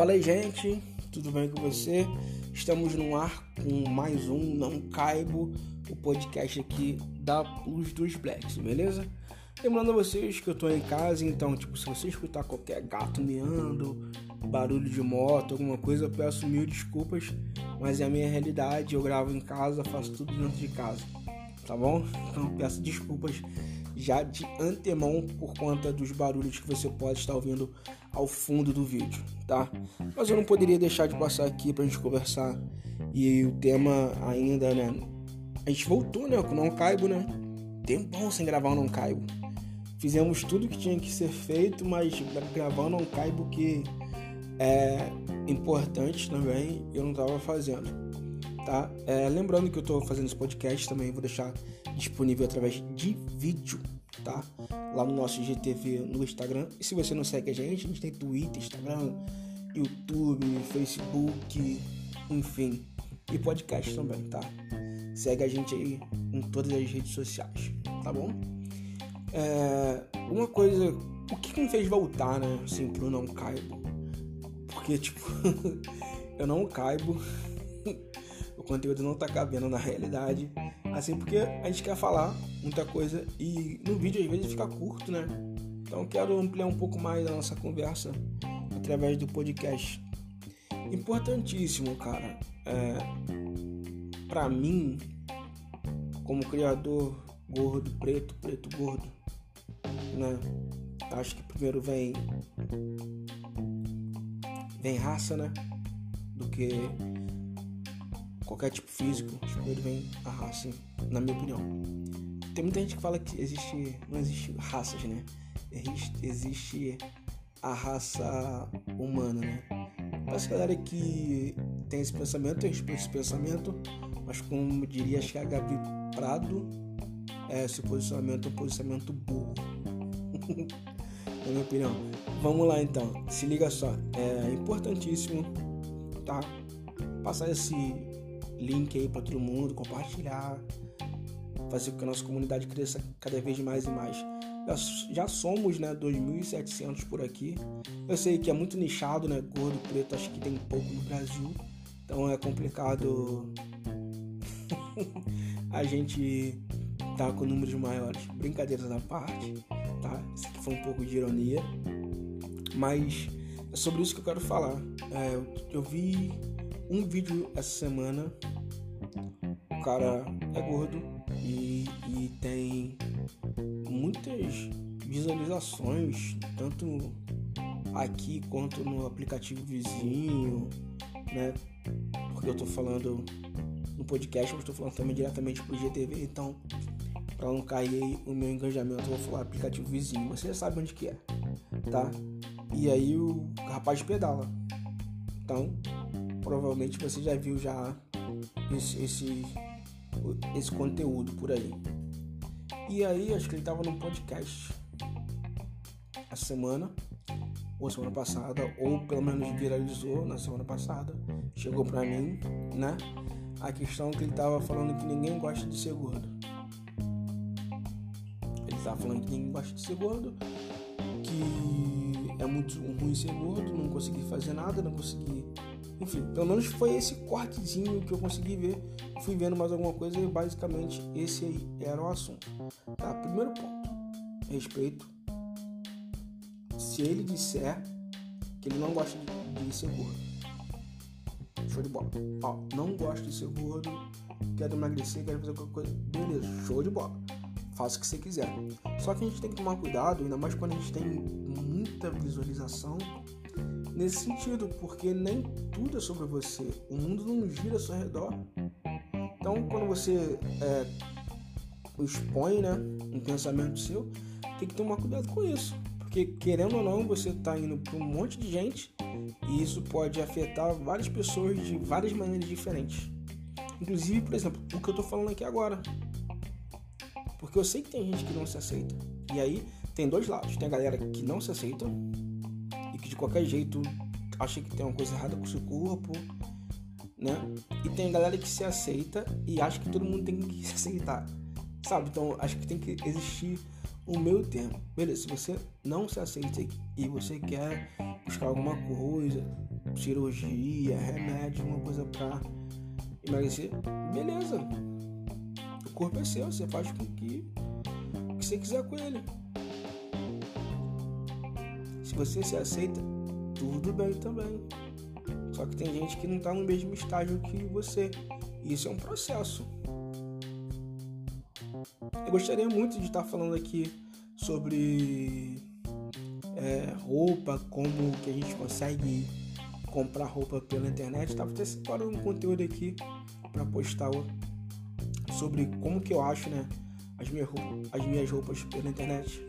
Fala aí, gente, tudo bem com você? Estamos no ar com mais um Não Caibo, o podcast aqui da Luz dos Blacks, beleza? Lembrando a vocês que eu tô em casa, então, tipo, se você escutar qualquer gato miando, barulho de moto, alguma coisa, eu peço mil desculpas, mas é a minha realidade, eu gravo em casa, faço tudo dentro de casa, tá bom? Então, peço desculpas já de antemão por conta dos barulhos que você pode estar ouvindo ao fundo do vídeo, tá? Mas eu não poderia deixar de passar aqui pra gente conversar e o tema ainda, né? A gente voltou, né? Com Não Caibo, né? Tempão sem gravar o Não Caibo. Fizemos tudo que tinha que ser feito, mas gravar o Não Caibo que é importante também, eu não estava fazendo, tá? É, lembrando que eu estou fazendo esse podcast também, vou deixar disponível através de vídeo, tá? Lá no nosso GTV no Instagram. E se você não segue a gente, a gente tem Twitter, Instagram, YouTube, Facebook, enfim, e podcast também, tá? Segue a gente aí em todas as redes sociais, tá bom? É, uma coisa, o que me fez voltar, né, assim, pro Não Caibo? Porque, tipo, eu não caibo, conteúdo não tá cabendo na realidade, assim, porque a gente quer falar muita coisa e no vídeo às vezes fica curto, né? Então quero ampliar um pouco mais a nossa conversa através do podcast. Importantíssimo, cara. É, para mim, como criador gordo, preto, preto, gordo, né? Acho que primeiro vem vem raça, né? Do que qualquer tipo físico. Primeiro vem a raça, na minha opinião. Tem muita gente que fala que existe, não existe raças, né? Existe a raça humana, né? Mas galera que tem esse pensamento, eu respeito esse pensamento, mas como diria acho que a Gabi Prado, é, esse posicionamento é um posicionamento burro. Na minha opinião. Vamos lá então, se liga só, é importantíssimo, tá? Passar esse link aí para todo mundo, compartilhar, fazer com que a nossa comunidade cresça cada vez mais e mais. Já, somos, né, 2.700 por aqui. Eu sei que é muito nichado, né, gordo preto, acho que tem pouco no Brasil, então é complicado a gente tá com números maiores. Brincadeiras à parte, tá? Isso aqui foi um pouco de ironia, mas é sobre isso que eu quero falar. É, eu vi um vídeo essa semana. O cara é gordo e, e tem muitas visualizações, tanto aqui quanto no aplicativo vizinho, né? Porque eu tô falando no podcast, mas estou falando também diretamente pro GTV, então para não cair o meu engajamento, eu vou falar aplicativo vizinho. Você já sabe onde que é, tá? E aí o rapaz pedala. Então, provavelmente você já viu já esse, esse, esse conteúdo por aí. E aí, acho que ele estava num podcast essa semana, ou semana passada, ou pelo menos viralizou na semana passada, chegou pra mim, né? A questão que ele tava falando que ninguém gosta de ser gordo. Ele tava falando que ninguém gosta de ser gordo, que é muito ruim ser gordo, não consegui fazer nada, não consegui. Enfim, pelo menos foi esse cortezinho que eu consegui ver. Fui vendo mais alguma coisa e basicamente esse aí era o assunto. Tá? Primeiro ponto: respeito. Se ele disser que ele não gosta de ser gordo, show de bola. Ó, não gosto de ser gordo, quero emagrecer, quero fazer qualquer coisa, beleza, show de bola. Faça o que você quiser. Só que a gente tem que tomar cuidado, ainda mais quando a gente tem muita visualização nesse sentido, porque nem tudo é sobre você. O mundo não gira ao seu redor. Então, quando você é, expõe né, um pensamento seu, tem que tomar cuidado com isso. Porque, querendo ou não, você está indo para um monte de gente e isso pode afetar várias pessoas de várias maneiras diferentes. Inclusive, por exemplo, o que eu estou falando aqui agora. Porque eu sei que tem gente que não se aceita. E aí, tem dois lados. Tem a galera que não se aceita que de qualquer jeito acha que tem uma coisa errada com o seu corpo, né? E tem galera que se aceita e acha que todo mundo tem que se aceitar, sabe? Então acho que tem que existir o meu termo. Beleza, se você não se aceita e você quer buscar alguma coisa, cirurgia, remédio, uma coisa pra emagrecer, beleza. O corpo é seu, você faz com que, que você quiser com ele. Se você se aceita, tudo bem também. Só que tem gente que não está no mesmo estágio que você. Isso é um processo. Eu gostaria muito de estar falando aqui sobre é, roupa, como que a gente consegue comprar roupa pela internet. Estava até separando um conteúdo aqui para postar sobre como que eu acho, né, as minhas roupas, as minhas roupas pela internet.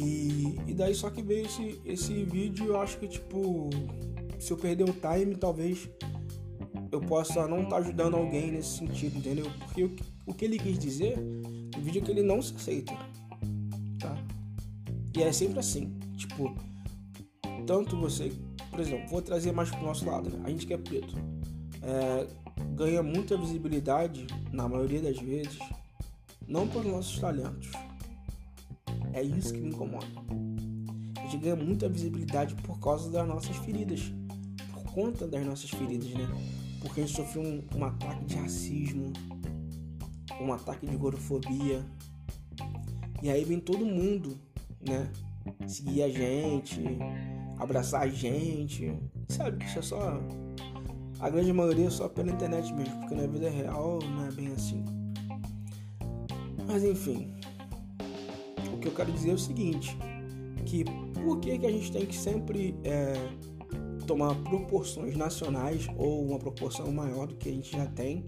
E, e daí só que veio esse, esse vídeo, eu acho que tipo, se eu perder o time, talvez eu possa não estar tá ajudando alguém nesse sentido, entendeu? Porque o, o que ele quis dizer no vídeo é que ele não se aceita, tá? E é sempre assim, tipo, tanto você, por exemplo, vou trazer mais pro nosso lado, né? A gente que é preto, é, ganha muita visibilidade, na maioria das vezes, não por nossos talentos. É isso que me incomoda. A gente ganha muita visibilidade por causa das nossas feridas. Por conta das nossas feridas, né? Porque a gente sofreu um, um ataque de racismo, um ataque de gordofobia. E aí vem todo mundo, né? Seguir a gente, abraçar a gente. Sabe isso é só. A grande maioria é só pela internet mesmo, porque na vida real não é bem assim. Mas enfim. Que eu quero dizer é o seguinte: que por que, que a gente tem que sempre é, tomar proporções nacionais ou uma proporção maior do que a gente já tem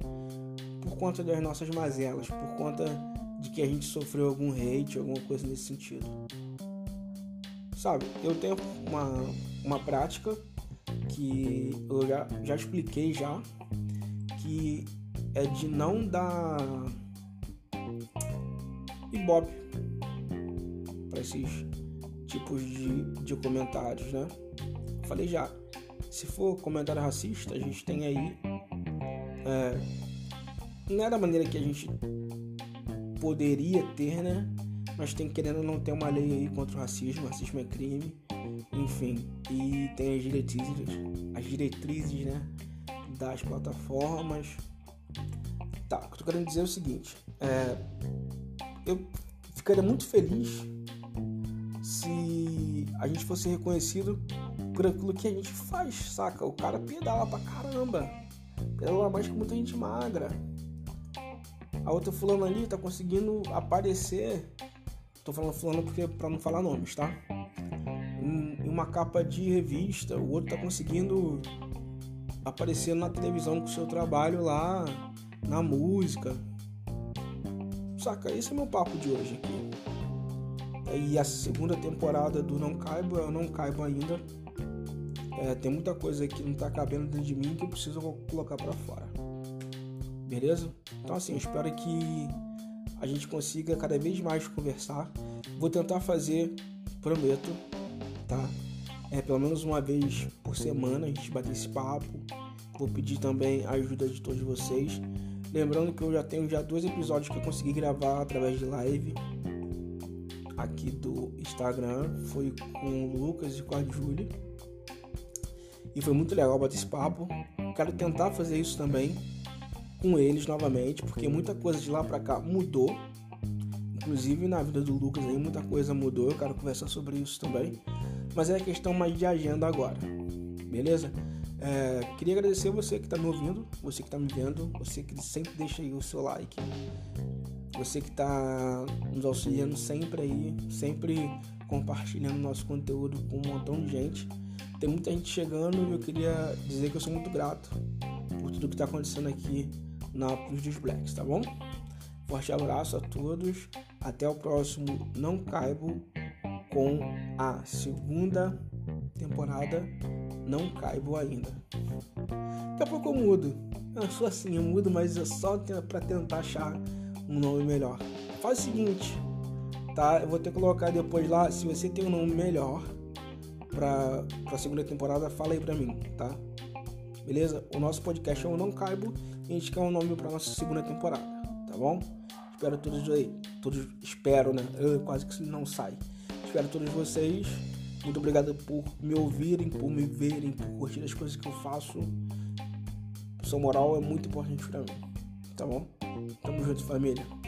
por conta das nossas mazelas, por conta de que a gente sofreu algum hate, alguma coisa nesse sentido. Sabe, eu tenho uma, uma prática que eu já, já expliquei já, que é de não dar ibope esses tipos de, de comentários, né? Falei já, se for comentário racista, a gente tem aí. É, não é da maneira que a gente poderia ter, né? Mas tem querendo não ter uma lei aí contra o racismo, racismo é crime, enfim. E tem as diretrizes, as diretrizes, né? Das plataformas. Tá, o que eu tô querendo dizer é o seguinte: é, eu ficaria muito feliz a gente fosse reconhecido por aquilo que a gente faz, saca? O cara pedala pra caramba. Pedala mais que muita gente magra. A outra fulana ali tá conseguindo aparecer. Tô falando fulano porque para não falar nomes, tá? Em uma capa de revista, o outro tá conseguindo aparecer na televisão com o seu trabalho lá, na música. Saca? Esse é meu papo de hoje aqui. E a segunda temporada do Não Caibo, eu não caibo ainda é, tem muita coisa que não tá cabendo dentro de mim que eu preciso colocar para fora. Beleza? Então assim, eu espero que a gente consiga cada vez mais conversar. Vou tentar fazer, prometo, tá? É pelo menos uma vez por semana a gente bater esse papo. Vou pedir também a ajuda de todos vocês. Lembrando que eu já tenho já dois episódios que eu consegui gravar através de live aqui do Instagram. Foi com o Lucas e com a Júlia e foi muito legal bater esse papo. Quero tentar fazer isso também com eles novamente, porque muita coisa de lá para cá mudou. Inclusive na vida do Lucas aí muita coisa mudou. Eu quero conversar sobre isso também. Mas é questão mais de agenda agora. Beleza? É, queria agradecer você que está me ouvindo, você que está me vendo, você que sempre deixa aí o seu like, você que está nos auxiliando sempre aí, sempre compartilhando nosso conteúdo com um montão de gente tem muita gente chegando e eu queria dizer que eu sou muito grato por tudo que está acontecendo aqui na Plus dos Blacks, tá bom? Forte abraço a todos. Até o próximo Não Caibo com a segunda temporada Não Caibo ainda. Daqui a pouco eu mudo. Eu sou assim, eu mudo, mas é só para tentar achar um nome melhor. Faz o seguinte, tá? Eu vou ter que colocar depois lá, se você tem um nome melhor, para a segunda temporada, fala aí para mim, tá? Beleza? O nosso podcast é o Não Caibo e a gente quer um nome para nossa segunda temporada, tá bom? Espero todos aí, todos espero, né? Eu quase que não sai. Espero todos vocês Muito obrigado por me ouvirem, por me verem, por curtir as coisas que eu faço. Sua moral é muito importante pra mim. Tá bom? Tamo junto, família.